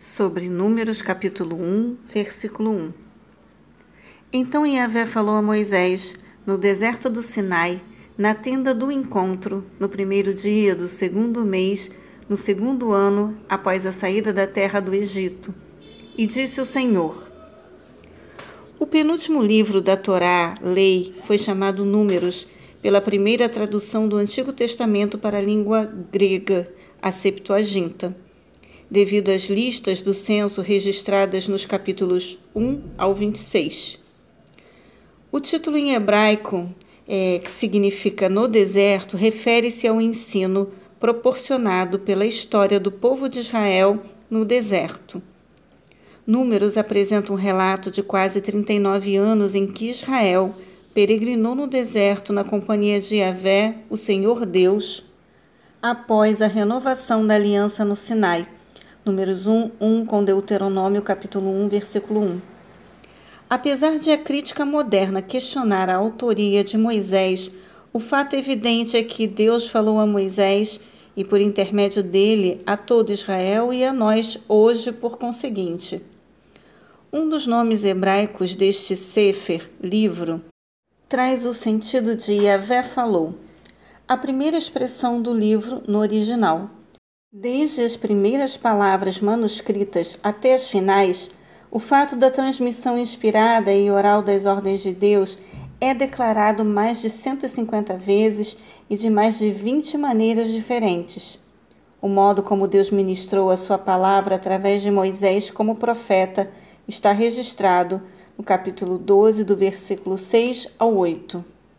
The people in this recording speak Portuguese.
sobre Números capítulo 1, versículo 1. Então Yahvé falou a Moisés no deserto do Sinai, na tenda do encontro, no primeiro dia do segundo mês, no segundo ano após a saída da terra do Egito. E disse o Senhor: O penúltimo livro da Torá, Lei, foi chamado Números, pela primeira tradução do Antigo Testamento para a língua grega, a Septuaginta devido às listas do censo registradas nos capítulos 1 ao 26. O título em hebraico, é, que significa no deserto, refere-se ao ensino proporcionado pela história do povo de Israel no deserto. Números apresenta um relato de quase 39 anos em que Israel peregrinou no deserto na companhia de Yahvé, o Senhor Deus, após a renovação da aliança no Sinai Números 1, 1 com Deuteronômio, capítulo 1, versículo 1. Apesar de a crítica moderna questionar a autoria de Moisés, o fato evidente é que Deus falou a Moisés e, por intermédio dele, a todo Israel e a nós hoje, por conseguinte. Um dos nomes hebraicos deste Sefer, livro, traz o sentido de Yahvé falou, a primeira expressão do livro no original. Desde as primeiras palavras manuscritas até as finais, o fato da transmissão inspirada e oral das ordens de Deus é declarado mais de 150 vezes e de mais de 20 maneiras diferentes. O modo como Deus ministrou a sua palavra através de Moisés como profeta está registrado no capítulo 12, do versículo 6 ao 8.